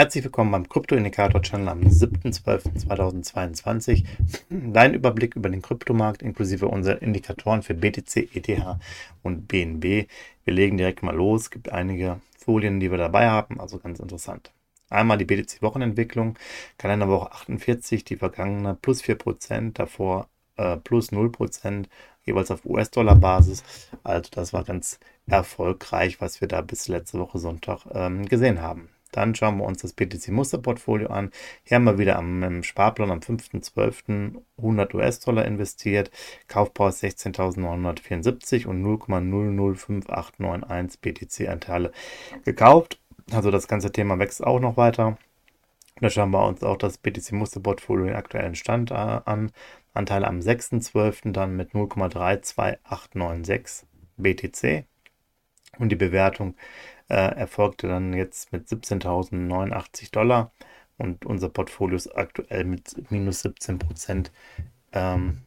Herzlich willkommen beim Krypto-Indikator-Channel am 7.12.2022. Dein Überblick über den Kryptomarkt inklusive unserer Indikatoren für BTC, ETH und BNB. Wir legen direkt mal los. Es gibt einige Folien, die wir dabei haben, also ganz interessant. Einmal die BTC-Wochenentwicklung, Kalenderwoche 48, die vergangene plus 4%, davor äh, plus 0%, jeweils auf US-Dollar-Basis. Also das war ganz erfolgreich, was wir da bis letzte Woche Sonntag ähm, gesehen haben. Dann schauen wir uns das BTC-Musterportfolio an. Hier haben wir wieder am, am Sparplan am 5.12. 100 US-Dollar investiert. Kaufpreis 16.974 und 0,005891 BTC-Anteile gekauft. Also das ganze Thema wächst auch noch weiter. Da schauen wir uns auch das BTC-Musterportfolio den aktuellen Stand äh, an. Anteile am 6.12. dann mit 0,32896 BTC. Und die Bewertung äh, erfolgte dann jetzt mit 17.089 Dollar und unser Portfolio ist aktuell mit minus 17 Prozent ähm,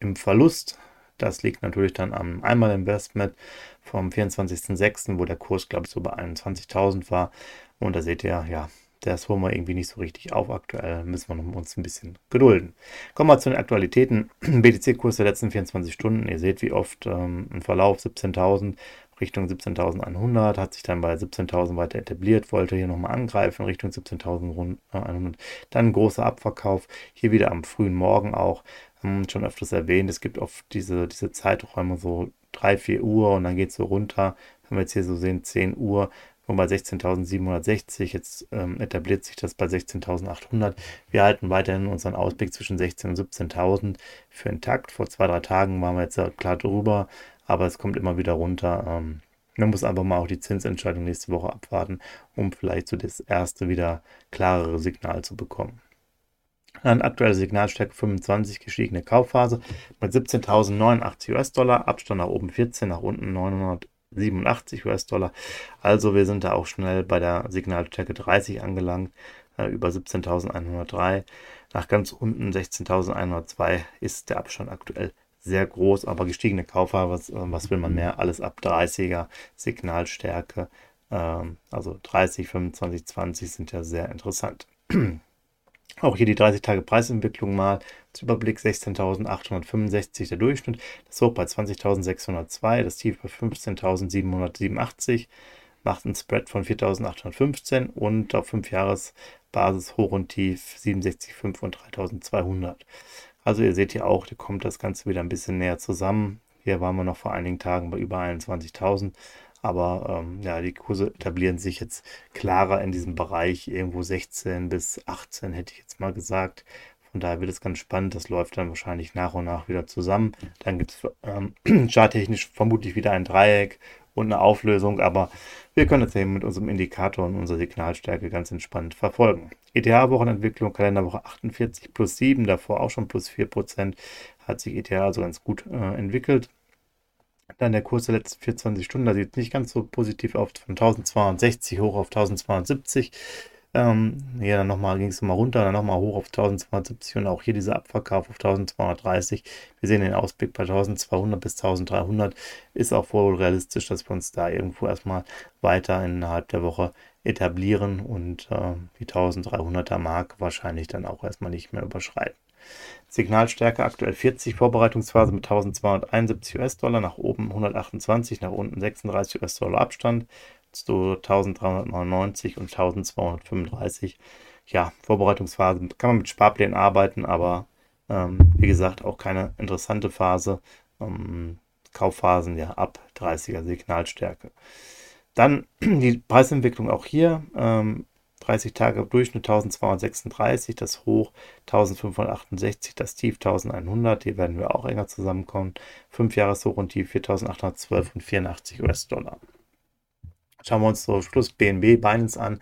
im Verlust. Das liegt natürlich dann am Einmal-Investment vom 24.06., wo der Kurs, glaube ich, so bei 21.000 war. Und da seht ihr, ja, das holen wir irgendwie nicht so richtig auf. Aktuell müssen wir uns ein bisschen gedulden. Kommen wir zu den Aktualitäten. BTC-Kurs der letzten 24 Stunden. Ihr seht, wie oft ähm, ein Verlauf 17.000 Richtung 17.100, hat sich dann bei 17.000 weiter etabliert, wollte hier nochmal angreifen, Richtung 17.100. Äh, dann großer Abverkauf, hier wieder am frühen Morgen auch, schon öfters erwähnt, es gibt oft diese, diese Zeiträume so 3, 4 Uhr und dann geht es so runter, wenn wir jetzt hier so sehen, 10 Uhr, und bei 16.760, jetzt ähm, etabliert sich das bei 16.800. Wir halten weiterhin unseren Ausblick zwischen 16.000 und 17.000 für intakt. Vor zwei, drei Tagen waren wir jetzt klar drüber, aber es kommt immer wieder runter. Ähm, man muss einfach mal auch die Zinsentscheidung nächste Woche abwarten, um vielleicht so das erste wieder klarere Signal zu bekommen. Dann aktuelle Signalstärke 25 gestiegene Kaufphase mit 17.089 US-Dollar, Abstand nach oben 14, nach unten 987 US-Dollar. Also wir sind da auch schnell bei der Signalstärke 30 angelangt, äh, über 17.103. Nach ganz unten 16.102 ist der Abstand aktuell sehr groß, aber gestiegene Kaufhaber, was, äh, was will man mehr? Alles ab 30er Signalstärke. Ähm, also 30, 25, 20 sind ja sehr interessant. Auch hier die 30 Tage Preisentwicklung mal. Als Überblick 16.865 der Durchschnitt. Das Hoch bei 20.602, das Tief bei 15.787. Macht ein Spread von 4.815 und auf 5 Jahres Basis Hoch und Tief 67,5 und 3.200. Also ihr seht hier auch, da kommt das Ganze wieder ein bisschen näher zusammen. Hier waren wir noch vor einigen Tagen bei über 21.000. Aber ähm, ja, die Kurse etablieren sich jetzt klarer in diesem Bereich, irgendwo 16 bis 18 hätte ich jetzt mal gesagt. Von daher wird es ganz spannend. Das läuft dann wahrscheinlich nach und nach wieder zusammen. Dann gibt es ähm, charttechnisch vermutlich wieder ein Dreieck und eine Auflösung, aber wir können das eben mit unserem Indikator und unserer Signalstärke ganz entspannt verfolgen. ETH-Wochenentwicklung, Kalenderwoche 48 plus 7, davor auch schon plus 4%, hat sich ETH also ganz gut äh, entwickelt. Dann der Kurs der letzten 24 Stunden, da sieht es nicht ganz so positiv aus, von 1260 hoch auf 1270. Ähm, hier dann nochmal ging es nochmal runter, dann nochmal hoch auf 1270 und auch hier dieser Abverkauf auf 1230. Wir sehen den Ausblick bei 1200 bis 1300. Ist auch wohl realistisch, dass wir uns da irgendwo erstmal weiter innerhalb der Woche etablieren und äh, die 1300er Mark wahrscheinlich dann auch erstmal nicht mehr überschreiten. Signalstärke aktuell 40, Vorbereitungsphase mit 1271 US-Dollar, nach oben 128, nach unten 36 US-Dollar Abstand zu 1399 und 1235. Ja, Vorbereitungsphase kann man mit Sparplänen arbeiten, aber ähm, wie gesagt auch keine interessante Phase. Ähm, Kaufphasen ja ab 30er Signalstärke. Dann die Preisentwicklung auch hier. Ähm, 30 Tage Durchschnitt 1236, das Hoch 1568, das Tief 1100. Hier werden wir auch enger zusammenkommen. 5 Jahres Hoch und Tief 4812 und 84 US-Dollar. Schauen wir uns zum Schluss BNB Binance an.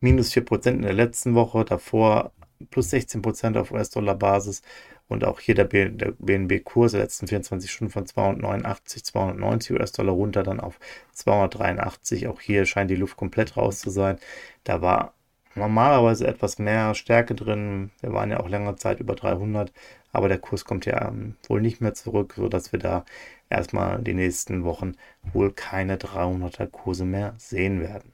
Minus 4% in der letzten Woche, davor plus 16% auf US-Dollar-Basis Und auch hier der, BNB-Kurs der letzten 24 Stunden von 289, 290 US-Dollar runter dann auf 283. Auch hier scheint die Luft komplett raus zu sein. Da war normalerweise etwas mehr Stärke drin. Wir waren ja auch längere Zeit über 300, aber der Kurs kommt ja ähm, wohl nicht mehr zurück, sodass wir da erstmal die nächsten Wochen wohl keine 300er Kurse mehr sehen werden.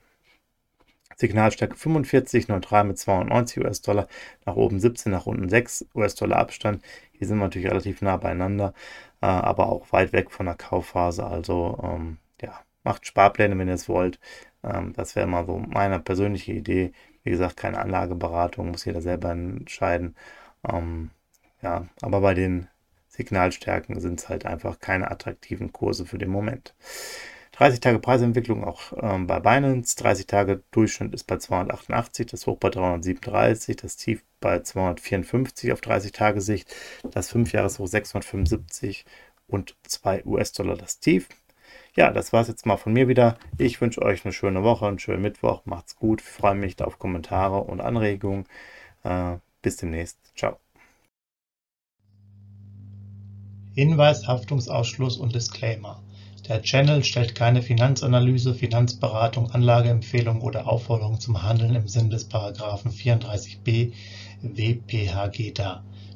Signalstärke 45, neutral mit 290 US-Dollar, nach oben 17, nach unten 6 US-Dollar Abstand. Hier sind wir natürlich relativ nah beieinander, äh, aber auch weit weg von der Kaufphase. Also ähm, ja, macht Sparpläne, wenn ihr es wollt. Ähm, das wäre mal so meine persönliche Idee. Wie gesagt, keine Anlageberatung, muss jeder selber entscheiden. Ähm, ja, aber bei den Signalstärken sind es halt einfach keine attraktiven Kurse für den Moment. 30 Tage Preisentwicklung auch ähm, bei Binance. 30 Tage Durchschnitt ist bei 288, das Hoch bei 337, das Tief bei 254 auf 30 Tage Sicht, das 5-Jahres-Hoch 675 und 2 US-Dollar das Tief. Ja, das war es jetzt mal von mir wieder. Ich wünsche euch eine schöne Woche, einen schönen Mittwoch. Macht's gut. Ich freue mich auf Kommentare und Anregungen. Äh, bis demnächst. Ciao. Hinweis, Haftungsausschluss und Disclaimer. Der Channel stellt keine Finanzanalyse, Finanzberatung, Anlageempfehlung oder Aufforderung zum Handeln im Sinne des § 34b WPHG dar.